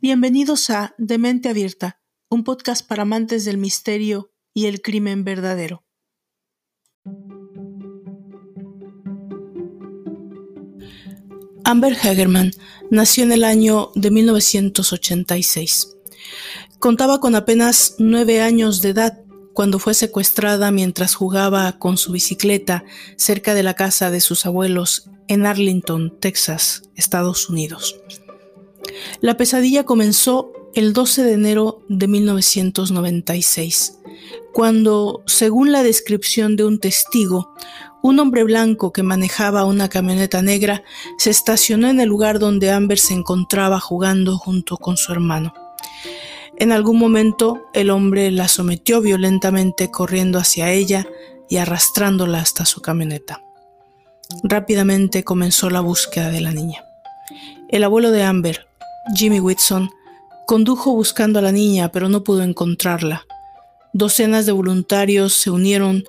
Bienvenidos a Demente Abierta, un podcast para amantes del misterio y el crimen verdadero. Amber Hagerman nació en el año de 1986. Contaba con apenas nueve años de edad cuando fue secuestrada mientras jugaba con su bicicleta cerca de la casa de sus abuelos en Arlington, Texas, Estados Unidos. La pesadilla comenzó el 12 de enero de 1996, cuando, según la descripción de un testigo, un hombre blanco que manejaba una camioneta negra se estacionó en el lugar donde Amber se encontraba jugando junto con su hermano. En algún momento el hombre la sometió violentamente corriendo hacia ella y arrastrándola hasta su camioneta. Rápidamente comenzó la búsqueda de la niña. El abuelo de Amber, Jimmy Whitson, condujo buscando a la niña, pero no pudo encontrarla. Docenas de voluntarios se unieron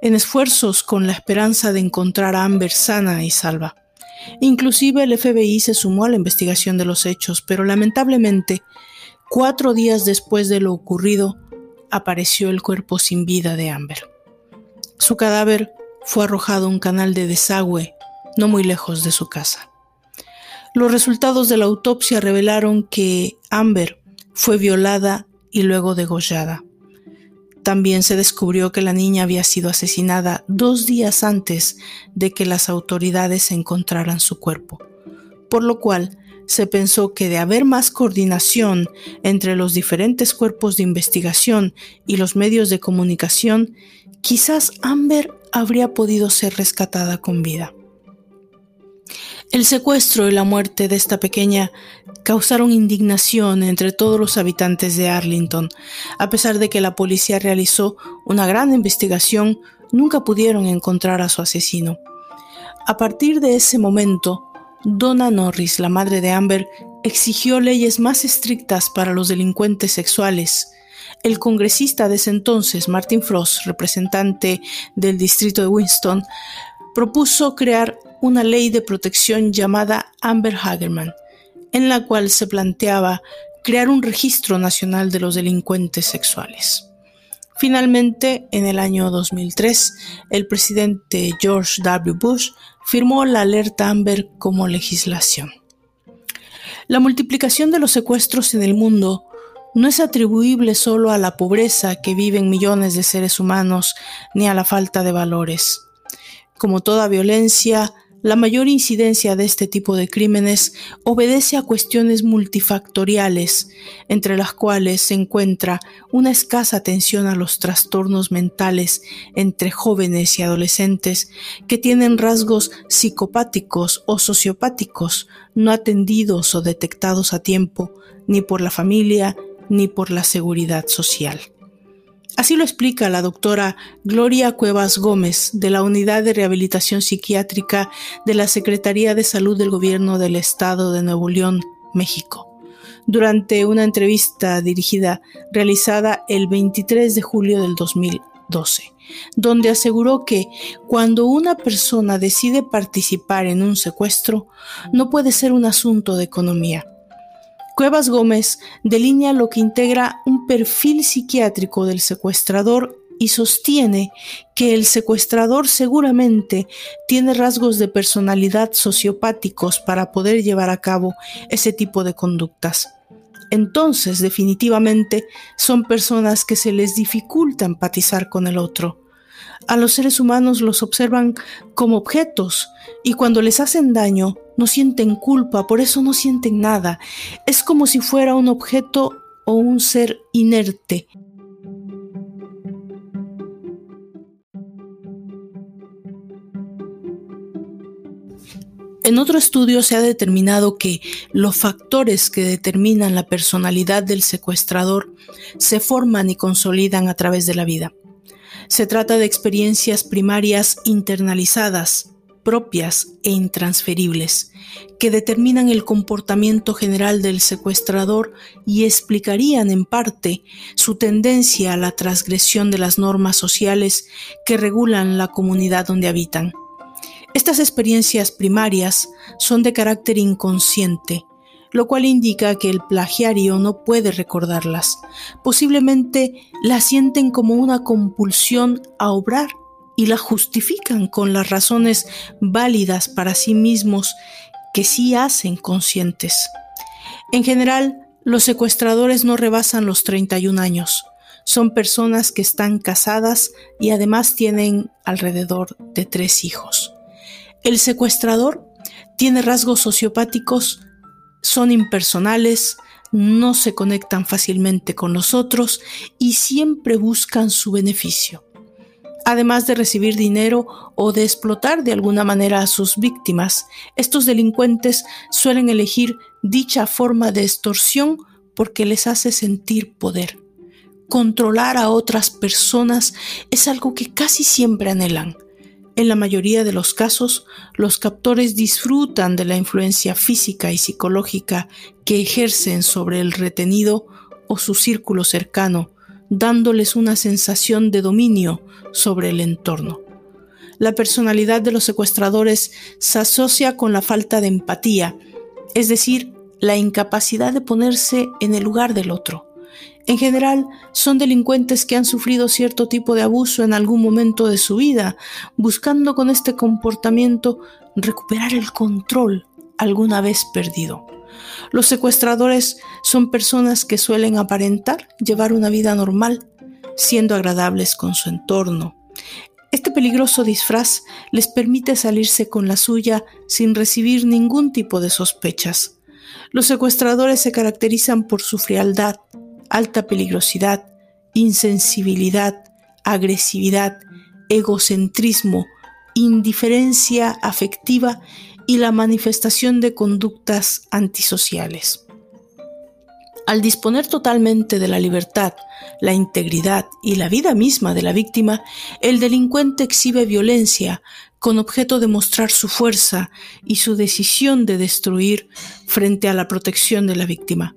en esfuerzos con la esperanza de encontrar a Amber sana y salva. Inclusive el FBI se sumó a la investigación de los hechos, pero lamentablemente, cuatro días después de lo ocurrido, apareció el cuerpo sin vida de Amber. Su cadáver fue arrojado a un canal de desagüe no muy lejos de su casa. Los resultados de la autopsia revelaron que Amber fue violada y luego degollada. También se descubrió que la niña había sido asesinada dos días antes de que las autoridades encontraran su cuerpo, por lo cual se pensó que de haber más coordinación entre los diferentes cuerpos de investigación y los medios de comunicación, quizás Amber habría podido ser rescatada con vida. El secuestro y la muerte de esta pequeña causaron indignación entre todos los habitantes de Arlington. A pesar de que la policía realizó una gran investigación, nunca pudieron encontrar a su asesino. A partir de ese momento, Donna Norris, la madre de Amber, exigió leyes más estrictas para los delincuentes sexuales. El congresista de ese entonces, Martin Frost, representante del distrito de Winston, propuso crear una ley de protección llamada Amber Hagerman, en la cual se planteaba crear un registro nacional de los delincuentes sexuales. Finalmente, en el año 2003, el presidente George W. Bush firmó la alerta Amber como legislación. La multiplicación de los secuestros en el mundo no es atribuible solo a la pobreza que viven millones de seres humanos ni a la falta de valores. Como toda violencia, la mayor incidencia de este tipo de crímenes obedece a cuestiones multifactoriales, entre las cuales se encuentra una escasa atención a los trastornos mentales entre jóvenes y adolescentes que tienen rasgos psicopáticos o sociopáticos no atendidos o detectados a tiempo ni por la familia ni por la seguridad social. Así lo explica la doctora Gloria Cuevas Gómez de la Unidad de Rehabilitación Psiquiátrica de la Secretaría de Salud del Gobierno del Estado de Nuevo León, México, durante una entrevista dirigida realizada el 23 de julio del 2012, donde aseguró que cuando una persona decide participar en un secuestro, no puede ser un asunto de economía, Cuevas Gómez delinea lo que integra un perfil psiquiátrico del secuestrador y sostiene que el secuestrador seguramente tiene rasgos de personalidad sociopáticos para poder llevar a cabo ese tipo de conductas. Entonces, definitivamente, son personas que se les dificulta empatizar con el otro. A los seres humanos los observan como objetos y cuando les hacen daño no sienten culpa, por eso no sienten nada. Es como si fuera un objeto o un ser inerte. En otro estudio se ha determinado que los factores que determinan la personalidad del secuestrador se forman y consolidan a través de la vida. Se trata de experiencias primarias internalizadas, propias e intransferibles, que determinan el comportamiento general del secuestrador y explicarían en parte su tendencia a la transgresión de las normas sociales que regulan la comunidad donde habitan. Estas experiencias primarias son de carácter inconsciente, lo cual indica que el plagiario no puede recordarlas. Posiblemente las sienten como una compulsión a obrar y la justifican con las razones válidas para sí mismos que sí hacen conscientes. En general, los secuestradores no rebasan los 31 años. Son personas que están casadas y además tienen alrededor de tres hijos. El secuestrador tiene rasgos sociopáticos, son impersonales, no se conectan fácilmente con los otros y siempre buscan su beneficio. Además de recibir dinero o de explotar de alguna manera a sus víctimas, estos delincuentes suelen elegir dicha forma de extorsión porque les hace sentir poder. Controlar a otras personas es algo que casi siempre anhelan. En la mayoría de los casos, los captores disfrutan de la influencia física y psicológica que ejercen sobre el retenido o su círculo cercano, dándoles una sensación de dominio sobre el entorno. La personalidad de los secuestradores se asocia con la falta de empatía, es decir, la incapacidad de ponerse en el lugar del otro. En general, son delincuentes que han sufrido cierto tipo de abuso en algún momento de su vida, buscando con este comportamiento recuperar el control alguna vez perdido. Los secuestradores son personas que suelen aparentar llevar una vida normal, siendo agradables con su entorno. Este peligroso disfraz les permite salirse con la suya sin recibir ningún tipo de sospechas. Los secuestradores se caracterizan por su frialdad, alta peligrosidad, insensibilidad, agresividad, egocentrismo, indiferencia afectiva y la manifestación de conductas antisociales. Al disponer totalmente de la libertad, la integridad y la vida misma de la víctima, el delincuente exhibe violencia con objeto de mostrar su fuerza y su decisión de destruir frente a la protección de la víctima.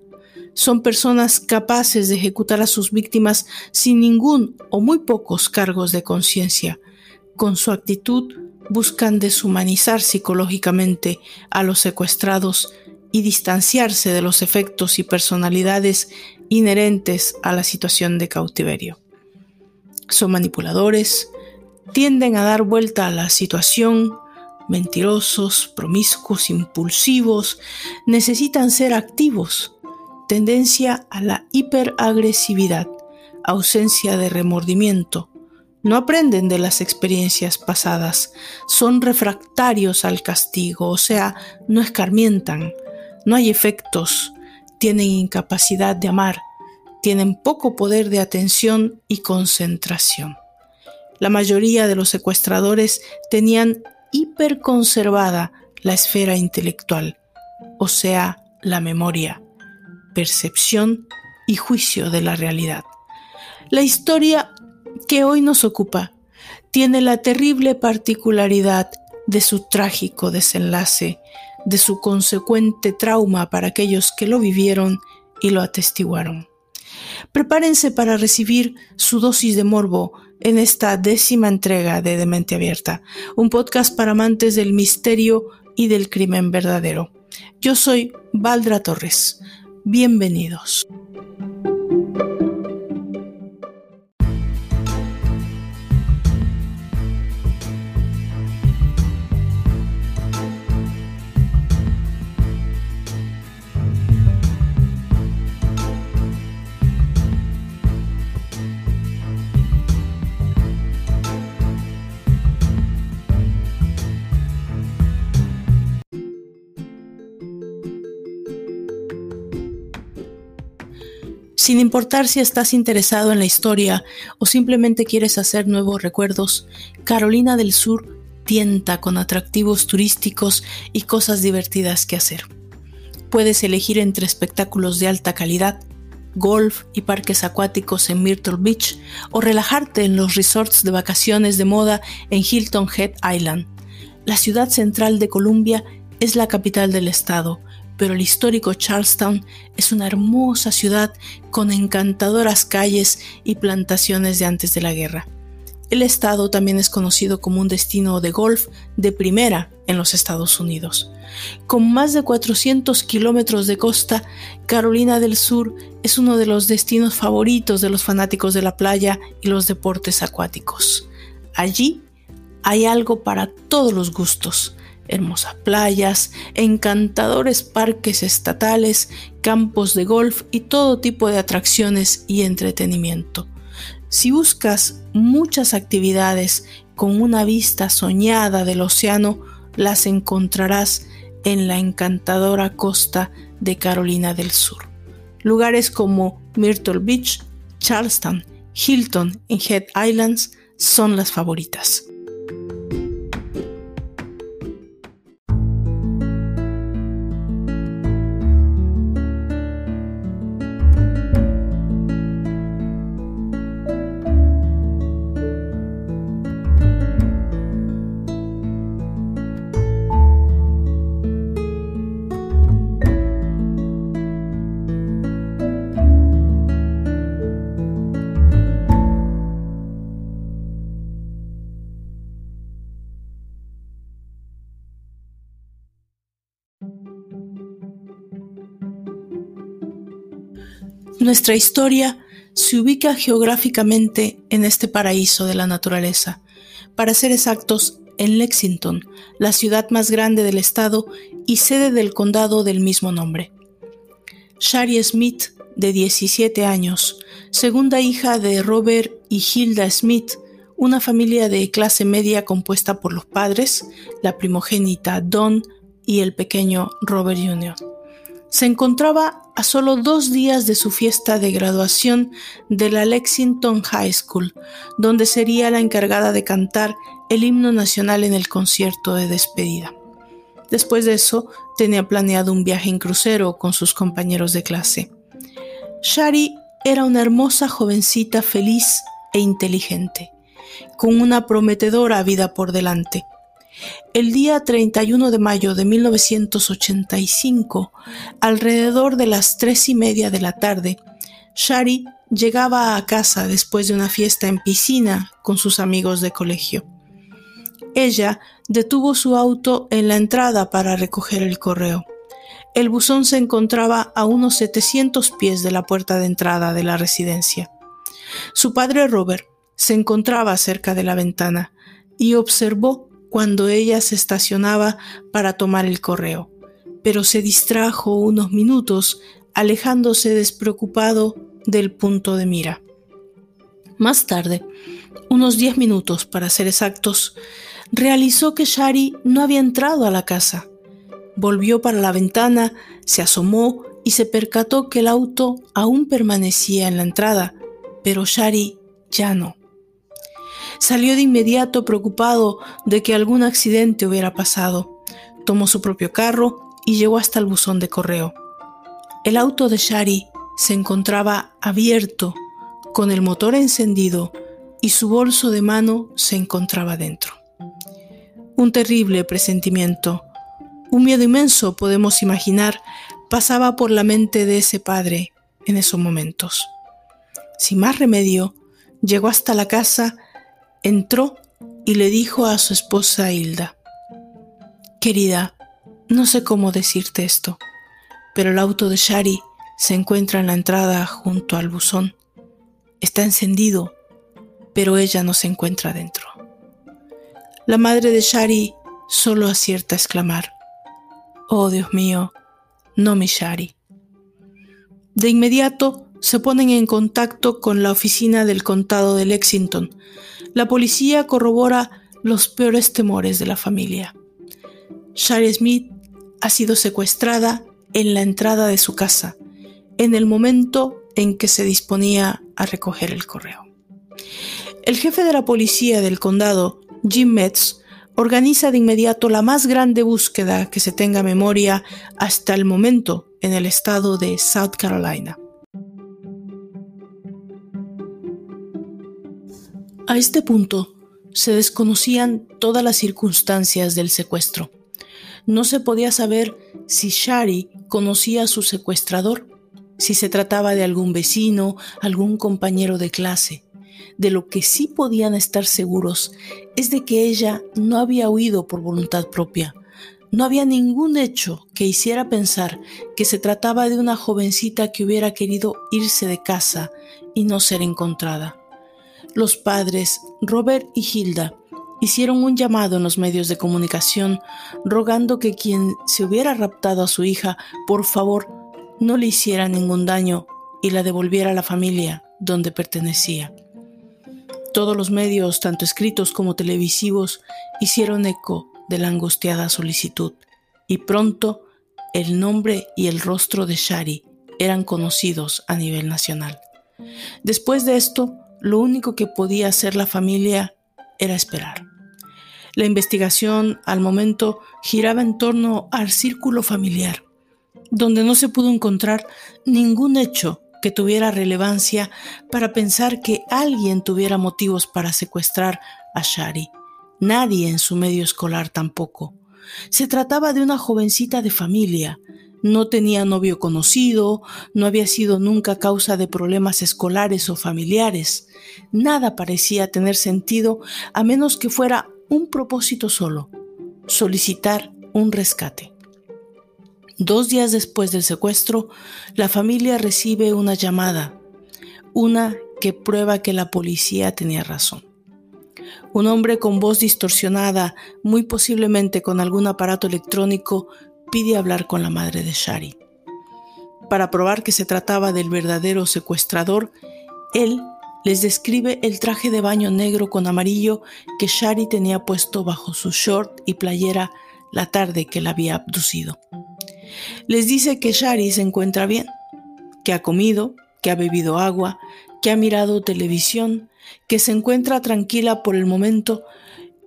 Son personas capaces de ejecutar a sus víctimas sin ningún o muy pocos cargos de conciencia. Con su actitud buscan deshumanizar psicológicamente a los secuestrados y distanciarse de los efectos y personalidades inherentes a la situación de cautiverio. Son manipuladores, tienden a dar vuelta a la situación, mentirosos, promiscuos, impulsivos, necesitan ser activos, tendencia a la hiperagresividad, ausencia de remordimiento, no aprenden de las experiencias pasadas, son refractarios al castigo, o sea, no escarmientan, no hay efectos, tienen incapacidad de amar, tienen poco poder de atención y concentración. La mayoría de los secuestradores tenían hiperconservada la esfera intelectual, o sea, la memoria, percepción y juicio de la realidad. La historia que hoy nos ocupa tiene la terrible particularidad de su trágico desenlace, de su consecuente trauma para aquellos que lo vivieron y lo atestiguaron. Prepárense para recibir su dosis de morbo en esta décima entrega de Demente Abierta, un podcast para amantes del misterio y del crimen verdadero. Yo soy Valdra Torres. Bienvenidos. Sin importar si estás interesado en la historia o simplemente quieres hacer nuevos recuerdos, Carolina del Sur tienta con atractivos turísticos y cosas divertidas que hacer. Puedes elegir entre espectáculos de alta calidad, golf y parques acuáticos en Myrtle Beach o relajarte en los resorts de vacaciones de moda en Hilton Head Island. La ciudad central de Columbia es la capital del estado pero el histórico Charlestown es una hermosa ciudad con encantadoras calles y plantaciones de antes de la guerra. el estado también es conocido como un destino de golf de primera en los Estados Unidos. Con más de 400 kilómetros de costa, Carolina del Sur es uno de los destinos favoritos de los fanáticos de la playa y los deportes acuáticos. Allí hay algo para todos los gustos. Hermosas playas, encantadores parques estatales, campos de golf y todo tipo de atracciones y entretenimiento. Si buscas muchas actividades con una vista soñada del océano, las encontrarás en la encantadora costa de Carolina del Sur. Lugares como Myrtle Beach, Charleston, Hilton y Head Islands son las favoritas. Nuestra historia se ubica geográficamente en este paraíso de la naturaleza. Para ser exactos, en Lexington, la ciudad más grande del estado y sede del condado del mismo nombre. Shari Smith, de 17 años, segunda hija de Robert y Hilda Smith, una familia de clase media compuesta por los padres, la primogénita Don y el pequeño Robert Jr se encontraba a solo dos días de su fiesta de graduación de la Lexington High School, donde sería la encargada de cantar el himno nacional en el concierto de despedida. Después de eso, tenía planeado un viaje en crucero con sus compañeros de clase. Shari era una hermosa jovencita feliz e inteligente, con una prometedora vida por delante el día 31 de mayo de 1985, alrededor de las tres y media de la tarde, Shari llegaba a casa después de una fiesta en piscina con sus amigos de colegio. Ella detuvo su auto en la entrada para recoger el correo. El buzón se encontraba a unos 700 pies de la puerta de entrada de la residencia. Su padre Robert se encontraba cerca de la ventana y observó cuando ella se estacionaba para tomar el correo, pero se distrajo unos minutos alejándose despreocupado del punto de mira. Más tarde, unos diez minutos para ser exactos, realizó que Shari no había entrado a la casa. Volvió para la ventana, se asomó y se percató que el auto aún permanecía en la entrada, pero Shari ya no. Salió de inmediato preocupado de que algún accidente hubiera pasado. Tomó su propio carro y llegó hasta el buzón de correo. El auto de Shari se encontraba abierto, con el motor encendido y su bolso de mano se encontraba dentro. Un terrible presentimiento, un miedo inmenso, podemos imaginar, pasaba por la mente de ese padre en esos momentos. Sin más remedio, llegó hasta la casa entró y le dijo a su esposa Hilda, Querida, no sé cómo decirte esto, pero el auto de Shari se encuentra en la entrada junto al buzón. Está encendido, pero ella no se encuentra dentro. La madre de Shari solo acierta a exclamar, Oh Dios mío, no mi Shari. De inmediato se ponen en contacto con la oficina del condado de Lexington, la policía corrobora los peores temores de la familia. Shari Smith ha sido secuestrada en la entrada de su casa, en el momento en que se disponía a recoger el correo. El jefe de la policía del condado, Jim Metz, organiza de inmediato la más grande búsqueda que se tenga memoria hasta el momento en el estado de South Carolina. A este punto, se desconocían todas las circunstancias del secuestro. No se podía saber si Shari conocía a su secuestrador, si se trataba de algún vecino, algún compañero de clase. De lo que sí podían estar seguros es de que ella no había huido por voluntad propia. No había ningún hecho que hiciera pensar que se trataba de una jovencita que hubiera querido irse de casa y no ser encontrada. Los padres, Robert y Hilda, hicieron un llamado en los medios de comunicación rogando que quien se hubiera raptado a su hija, por favor, no le hiciera ningún daño y la devolviera a la familia donde pertenecía. Todos los medios, tanto escritos como televisivos, hicieron eco de la angustiada solicitud, y pronto el nombre y el rostro de Shari eran conocidos a nivel nacional. Después de esto, lo único que podía hacer la familia era esperar. La investigación al momento giraba en torno al círculo familiar, donde no se pudo encontrar ningún hecho que tuviera relevancia para pensar que alguien tuviera motivos para secuestrar a Shari. Nadie en su medio escolar tampoco. Se trataba de una jovencita de familia. No tenía novio conocido, no había sido nunca causa de problemas escolares o familiares. Nada parecía tener sentido a menos que fuera un propósito solo, solicitar un rescate. Dos días después del secuestro, la familia recibe una llamada, una que prueba que la policía tenía razón. Un hombre con voz distorsionada, muy posiblemente con algún aparato electrónico, pide hablar con la madre de Shari. Para probar que se trataba del verdadero secuestrador, él les describe el traje de baño negro con amarillo que Shari tenía puesto bajo su short y playera la tarde que la había abducido. Les dice que Shari se encuentra bien, que ha comido, que ha bebido agua, que ha mirado televisión, que se encuentra tranquila por el momento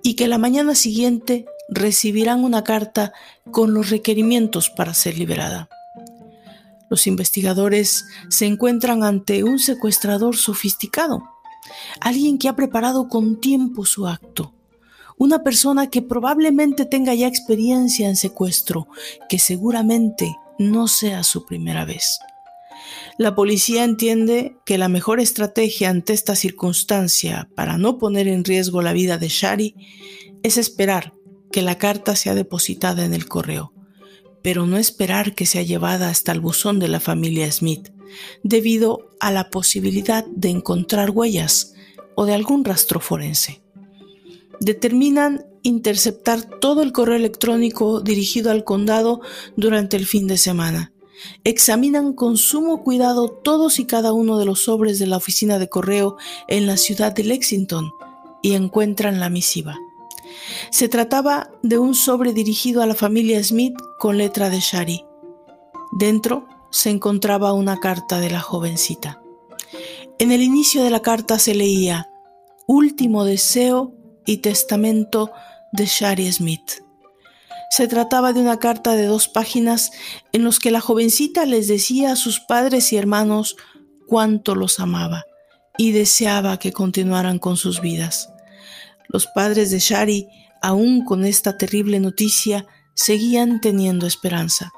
y que la mañana siguiente recibirán una carta con los requerimientos para ser liberada. Los investigadores se encuentran ante un secuestrador sofisticado, alguien que ha preparado con tiempo su acto, una persona que probablemente tenga ya experiencia en secuestro, que seguramente no sea su primera vez. La policía entiende que la mejor estrategia ante esta circunstancia para no poner en riesgo la vida de Shari es esperar que la carta sea depositada en el correo pero no esperar que sea llevada hasta el buzón de la familia Smith, debido a la posibilidad de encontrar huellas o de algún rastro forense. Determinan interceptar todo el correo electrónico dirigido al condado durante el fin de semana. Examinan con sumo cuidado todos y cada uno de los sobres de la oficina de correo en la ciudad de Lexington y encuentran la misiva. Se trataba de un sobre dirigido a la familia Smith con letra de Shari. Dentro se encontraba una carta de la jovencita. En el inicio de la carta se leía Último deseo y testamento de Shari Smith. Se trataba de una carta de dos páginas en los que la jovencita les decía a sus padres y hermanos cuánto los amaba y deseaba que continuaran con sus vidas. Los padres de Shari, aún con esta terrible noticia, seguían teniendo esperanza.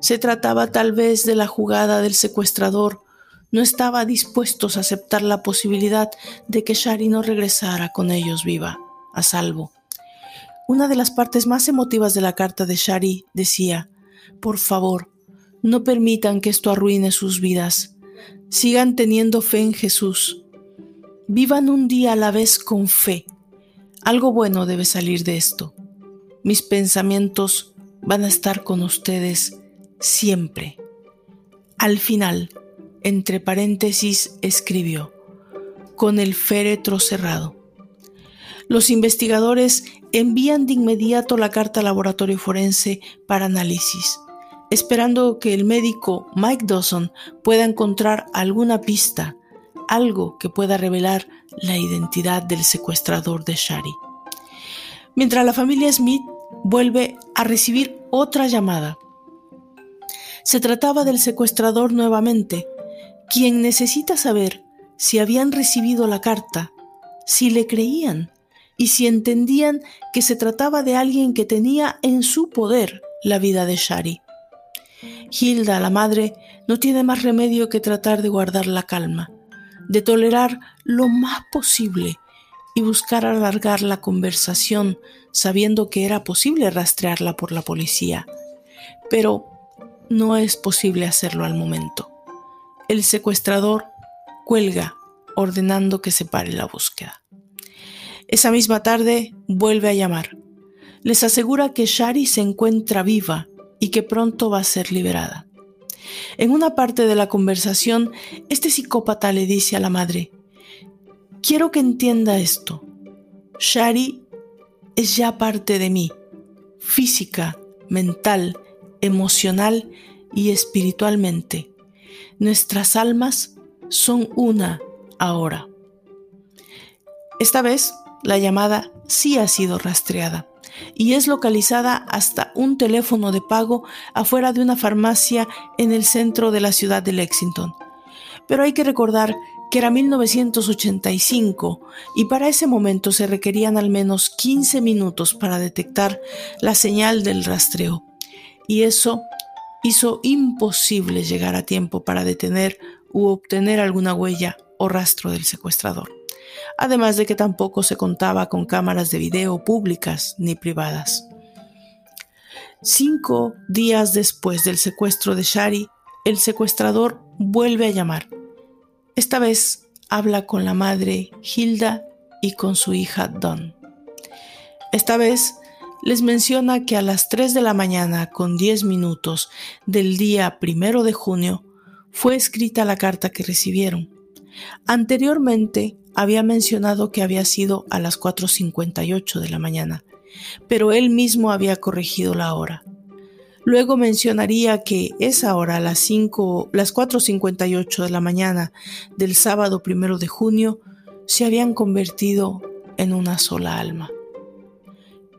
Se trataba tal vez de la jugada del secuestrador. No estaba dispuestos a aceptar la posibilidad de que Shari no regresara con ellos viva, a salvo. Una de las partes más emotivas de la carta de Shari decía, Por favor, no permitan que esto arruine sus vidas. Sigan teniendo fe en Jesús. Vivan un día a la vez con fe. Algo bueno debe salir de esto. Mis pensamientos van a estar con ustedes siempre. Al final, entre paréntesis, escribió, con el féretro cerrado. Los investigadores envían de inmediato la carta al laboratorio forense para análisis, esperando que el médico Mike Dawson pueda encontrar alguna pista algo que pueda revelar la identidad del secuestrador de Shari. Mientras la familia Smith vuelve a recibir otra llamada. Se trataba del secuestrador nuevamente, quien necesita saber si habían recibido la carta, si le creían y si entendían que se trataba de alguien que tenía en su poder la vida de Shari. Hilda, la madre, no tiene más remedio que tratar de guardar la calma de tolerar lo más posible y buscar alargar la conversación sabiendo que era posible rastrearla por la policía. Pero no es posible hacerlo al momento. El secuestrador cuelga ordenando que se pare la búsqueda. Esa misma tarde vuelve a llamar. Les asegura que Shari se encuentra viva y que pronto va a ser liberada. En una parte de la conversación, este psicópata le dice a la madre, quiero que entienda esto. Shari es ya parte de mí, física, mental, emocional y espiritualmente. Nuestras almas son una ahora. Esta vez, la llamada sí ha sido rastreada y es localizada hasta un teléfono de pago afuera de una farmacia en el centro de la ciudad de Lexington. Pero hay que recordar que era 1985 y para ese momento se requerían al menos 15 minutos para detectar la señal del rastreo. Y eso hizo imposible llegar a tiempo para detener u obtener alguna huella o rastro del secuestrador además de que tampoco se contaba con cámaras de video públicas ni privadas. Cinco días después del secuestro de Shari, el secuestrador vuelve a llamar. Esta vez habla con la madre Hilda y con su hija Dawn. Esta vez les menciona que a las 3 de la mañana con 10 minutos del día primero de junio fue escrita la carta que recibieron. Anteriormente había mencionado que había sido a las 4.58 de la mañana, pero él mismo había corregido la hora. Luego mencionaría que esa hora, las, 5, las 4.58 de la mañana del sábado primero de junio, se habían convertido en una sola alma.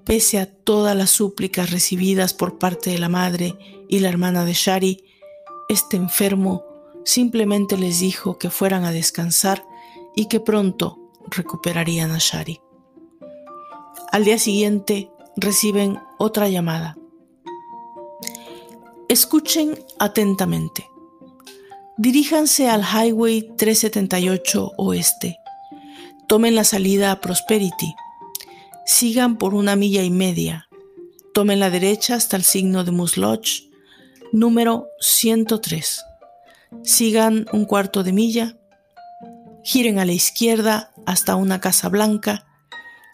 Pese a todas las súplicas recibidas por parte de la madre y la hermana de Shari, este enfermo simplemente les dijo que fueran a descansar y que pronto recuperarían a Shari. Al día siguiente reciben otra llamada. Escuchen atentamente. Diríjanse al Highway 378 Oeste. Tomen la salida a Prosperity. Sigan por una milla y media. Tomen la derecha hasta el signo de Moose número 103. Sigan un cuarto de milla giren a la izquierda hasta una casa blanca,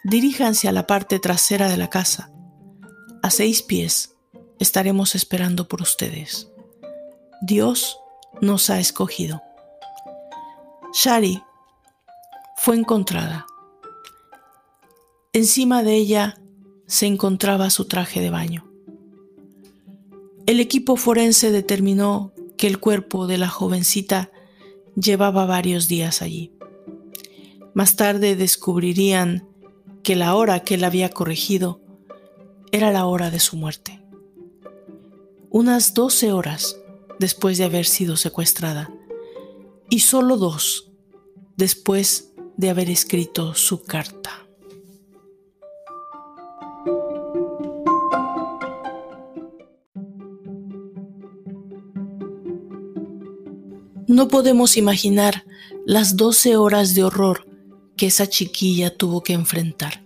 diríjanse a la parte trasera de la casa. A seis pies estaremos esperando por ustedes. Dios nos ha escogido. Shari fue encontrada. Encima de ella se encontraba su traje de baño. El equipo forense determinó que el cuerpo de la jovencita llevaba varios días allí. Más tarde descubrirían que la hora que él había corregido era la hora de su muerte. Unas doce horas después de haber sido secuestrada y solo dos después de haber escrito su carta. No podemos imaginar las 12 horas de horror que esa chiquilla tuvo que enfrentar.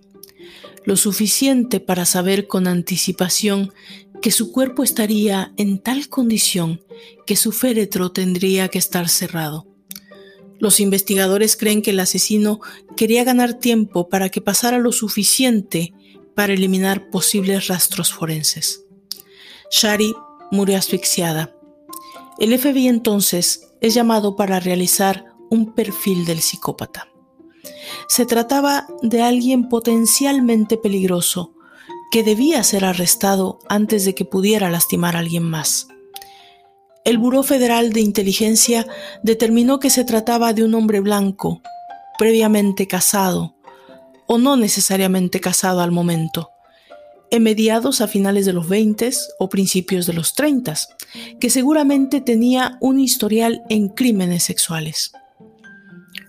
Lo suficiente para saber con anticipación que su cuerpo estaría en tal condición que su féretro tendría que estar cerrado. Los investigadores creen que el asesino quería ganar tiempo para que pasara lo suficiente para eliminar posibles rastros forenses. Shari murió asfixiada. El FBI entonces es llamado para realizar un perfil del psicópata. Se trataba de alguien potencialmente peligroso que debía ser arrestado antes de que pudiera lastimar a alguien más. El Buró Federal de Inteligencia determinó que se trataba de un hombre blanco, previamente casado, o no necesariamente casado al momento, en mediados a finales de los 20 o principios de los 30, que seguramente tenía un historial en crímenes sexuales.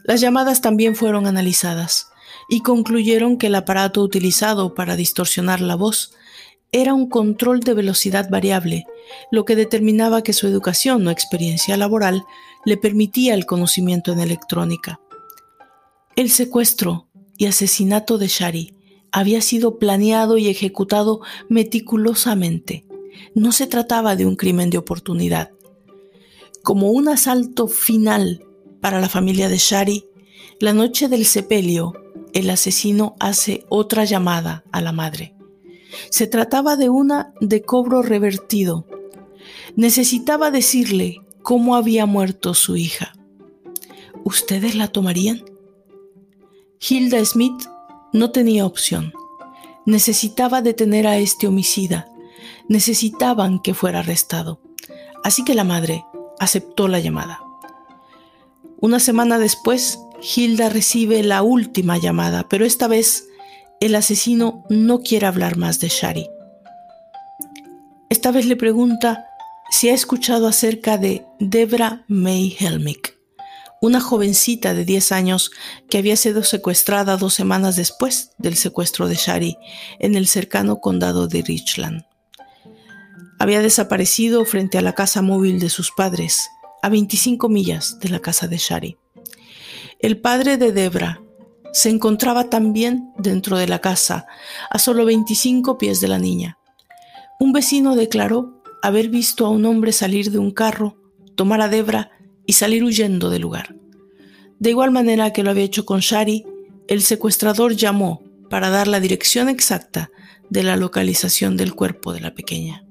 Las llamadas también fueron analizadas y concluyeron que el aparato utilizado para distorsionar la voz era un control de velocidad variable, lo que determinaba que su educación o experiencia laboral le permitía el conocimiento en electrónica. El secuestro y asesinato de Shari había sido planeado y ejecutado meticulosamente. No se trataba de un crimen de oportunidad. Como un asalto final para la familia de Shari, la noche del sepelio, el asesino hace otra llamada a la madre. Se trataba de una de cobro revertido. Necesitaba decirle cómo había muerto su hija. ¿Ustedes la tomarían? Hilda Smith no tenía opción. Necesitaba detener a este homicida. Necesitaban que fuera arrestado. Así que la madre aceptó la llamada. Una semana después, Hilda recibe la última llamada, pero esta vez el asesino no quiere hablar más de Shari. Esta vez le pregunta si ha escuchado acerca de Debra May Helmick, una jovencita de 10 años que había sido secuestrada dos semanas después del secuestro de Shari en el cercano condado de Richland. Había desaparecido frente a la casa móvil de sus padres a 25 millas de la casa de Shari. El padre de Debra se encontraba también dentro de la casa, a solo 25 pies de la niña. Un vecino declaró haber visto a un hombre salir de un carro, tomar a Debra y salir huyendo del lugar. De igual manera que lo había hecho con Shari, el secuestrador llamó para dar la dirección exacta de la localización del cuerpo de la pequeña.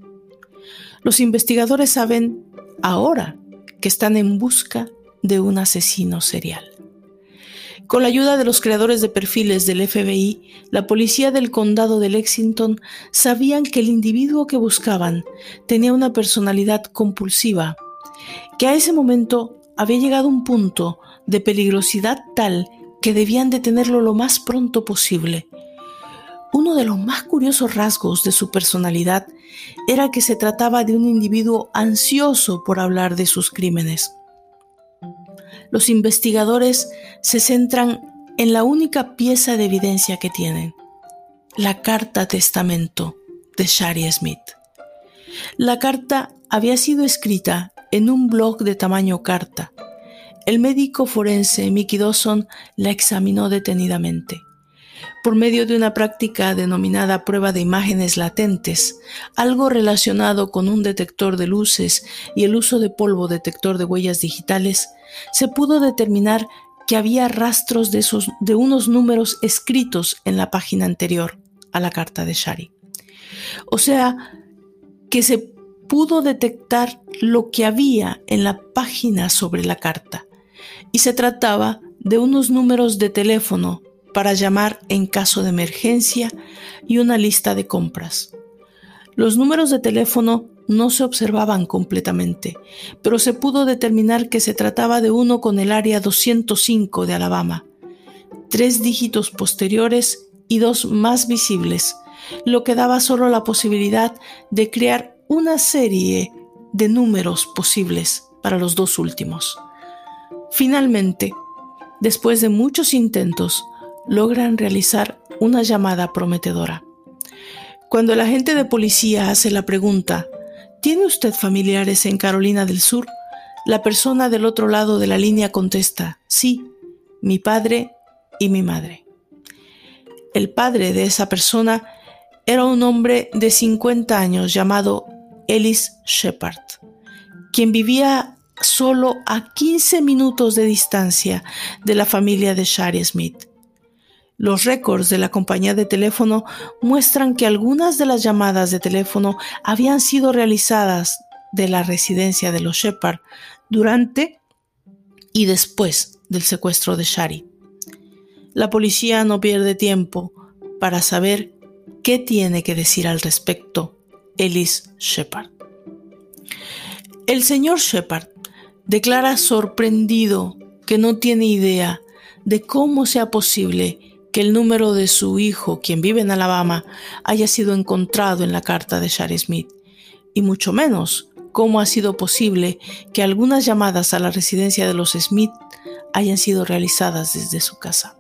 Los investigadores saben ahora que están en busca de un asesino serial. Con la ayuda de los creadores de perfiles del FBI, la policía del condado de Lexington sabían que el individuo que buscaban tenía una personalidad compulsiva, que a ese momento había llegado un punto de peligrosidad tal que debían detenerlo lo más pronto posible. Uno de los más curiosos rasgos de su personalidad era que se trataba de un individuo ansioso por hablar de sus crímenes. Los investigadores se centran en la única pieza de evidencia que tienen, la carta testamento de Shari Smith. La carta había sido escrita en un blog de tamaño carta. El médico forense Mickey Dawson la examinó detenidamente por medio de una práctica denominada prueba de imágenes latentes, algo relacionado con un detector de luces y el uso de polvo detector de huellas digitales, se pudo determinar que había rastros de, esos, de unos números escritos en la página anterior a la carta de Shari. O sea, que se pudo detectar lo que había en la página sobre la carta, y se trataba de unos números de teléfono para llamar en caso de emergencia y una lista de compras. Los números de teléfono no se observaban completamente, pero se pudo determinar que se trataba de uno con el área 205 de Alabama, tres dígitos posteriores y dos más visibles, lo que daba solo la posibilidad de crear una serie de números posibles para los dos últimos. Finalmente, después de muchos intentos, logran realizar una llamada prometedora. Cuando el agente de policía hace la pregunta, ¿tiene usted familiares en Carolina del Sur? La persona del otro lado de la línea contesta, sí, mi padre y mi madre. El padre de esa persona era un hombre de 50 años llamado Ellis Shepard, quien vivía solo a 15 minutos de distancia de la familia de Shari Smith. Los récords de la compañía de teléfono muestran que algunas de las llamadas de teléfono habían sido realizadas de la residencia de los Shepard durante y después del secuestro de Shari. La policía no pierde tiempo para saber qué tiene que decir al respecto Ellis Shepard. El señor Shepard declara sorprendido que no tiene idea de cómo sea posible que el número de su hijo, quien vive en Alabama, haya sido encontrado en la carta de Shari Smith, y mucho menos cómo ha sido posible que algunas llamadas a la residencia de los Smith hayan sido realizadas desde su casa,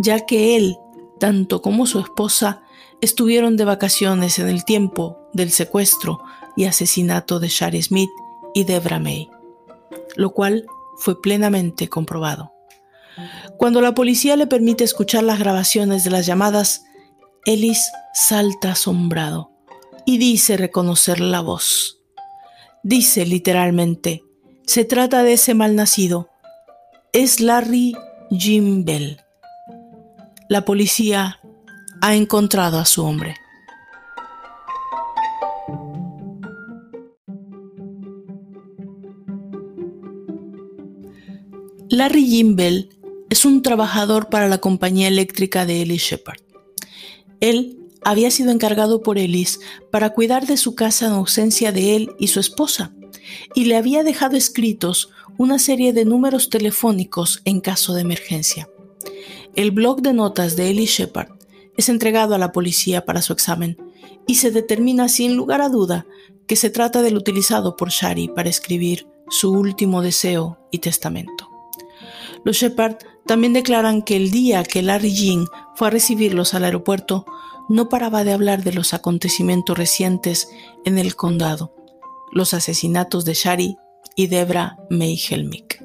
ya que él, tanto como su esposa, estuvieron de vacaciones en el tiempo del secuestro y asesinato de Shari Smith y Debra May. lo cual fue plenamente comprobado. Cuando la policía le permite escuchar las grabaciones de las llamadas, Ellis salta asombrado y dice reconocer la voz. Dice literalmente, se trata de ese malnacido. Es Larry Jim Bell. La policía ha encontrado a su hombre. Larry Jim Bell es un trabajador para la compañía eléctrica de Ellis Shepard. Él había sido encargado por Ellis para cuidar de su casa en ausencia de él y su esposa, y le había dejado escritos una serie de números telefónicos en caso de emergencia. El blog de notas de Ellis Shepard es entregado a la policía para su examen y se determina sin lugar a duda que se trata del utilizado por Shari para escribir su último deseo y testamento. Los Shepard también declaran que el día que Larry Jean fue a recibirlos al aeropuerto, no paraba de hablar de los acontecimientos recientes en el condado, los asesinatos de Shari y Debra May Helmick.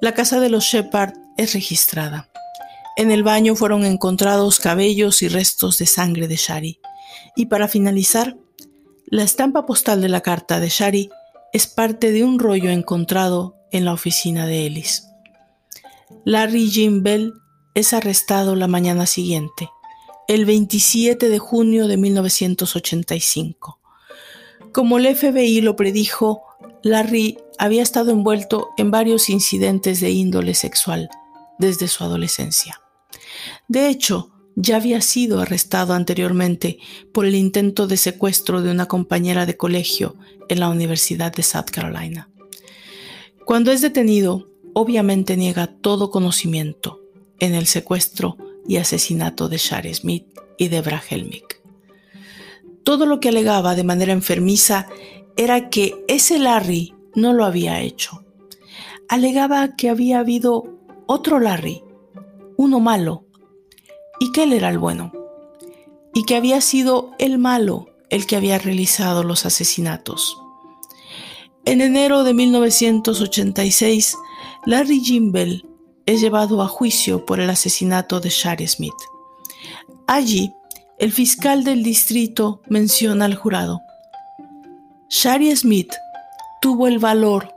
La casa de los Shepard es registrada. En el baño fueron encontrados cabellos y restos de sangre de Shari. Y para finalizar, la estampa postal de la carta de Shari es parte de un rollo encontrado en la oficina de Ellis. Larry Jim Bell es arrestado la mañana siguiente, el 27 de junio de 1985. Como el FBI lo predijo, Larry había estado envuelto en varios incidentes de índole sexual desde su adolescencia. De hecho, ya había sido arrestado anteriormente por el intento de secuestro de una compañera de colegio en la Universidad de South Carolina. Cuando es detenido, obviamente niega todo conocimiento en el secuestro y asesinato de Shari Smith y Debra Helmick. Todo lo que alegaba de manera enfermiza era que ese Larry no lo había hecho. Alegaba que había habido otro Larry, uno malo, y que él era el bueno, y que había sido el malo el que había realizado los asesinatos. En enero de 1986, Larry Jimbell es llevado a juicio por el asesinato de Shari Smith. Allí, el fiscal del distrito menciona al jurado. Shari Smith tuvo el valor,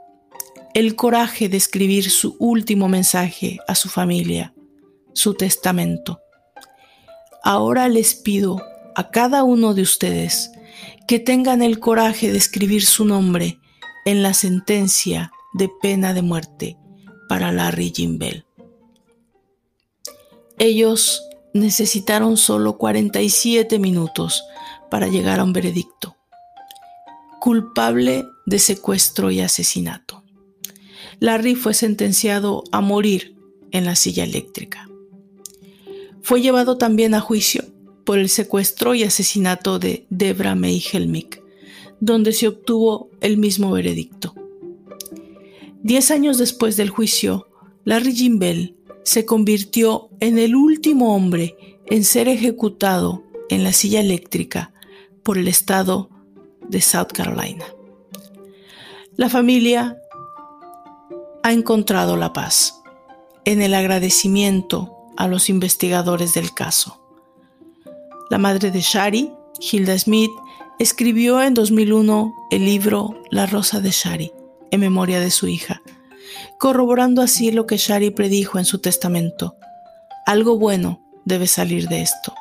el coraje de escribir su último mensaje a su familia, su testamento. Ahora les pido a cada uno de ustedes que tengan el coraje de escribir su nombre en la sentencia de pena de muerte para Larry Bell. Ellos necesitaron solo 47 minutos para llegar a un veredicto. Culpable de secuestro y asesinato. Larry fue sentenciado a morir en la silla eléctrica. Fue llevado también a juicio por el secuestro y asesinato de Debra May Helmick, donde se obtuvo el mismo veredicto. Diez años después del juicio, Larry Jim Bell se convirtió en el último hombre en ser ejecutado en la silla eléctrica por el estado de South Carolina. La familia ha encontrado la paz en el agradecimiento a los investigadores del caso. La madre de Shari, Hilda Smith, escribió en 2001 el libro La Rosa de Shari, en memoria de su hija, corroborando así lo que Shari predijo en su testamento. Algo bueno debe salir de esto.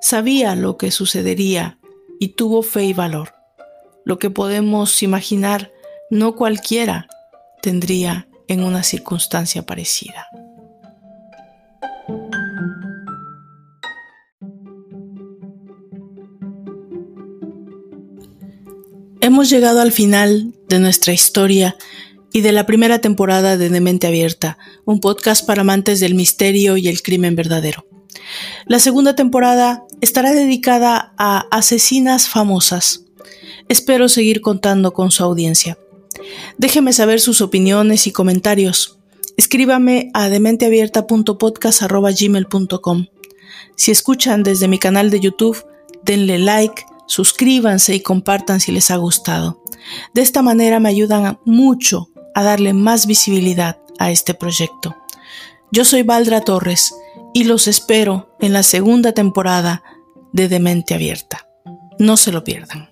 Sabía lo que sucedería y tuvo fe y valor. Lo que podemos imaginar no cualquiera tendría en una circunstancia parecida. Hemos llegado al final de nuestra historia y de la primera temporada de Demente Abierta, un podcast para amantes del misterio y el crimen verdadero. La segunda temporada estará dedicada a asesinas famosas. Espero seguir contando con su audiencia. Déjeme saber sus opiniones y comentarios. Escríbame a dementeabierta.podcast.gmail.com. Si escuchan desde mi canal de YouTube, denle like, suscríbanse y compartan si les ha gustado. De esta manera me ayudan mucho a darle más visibilidad a este proyecto. Yo soy Valdra Torres y los espero en la segunda temporada de Demente Abierta. No se lo pierdan.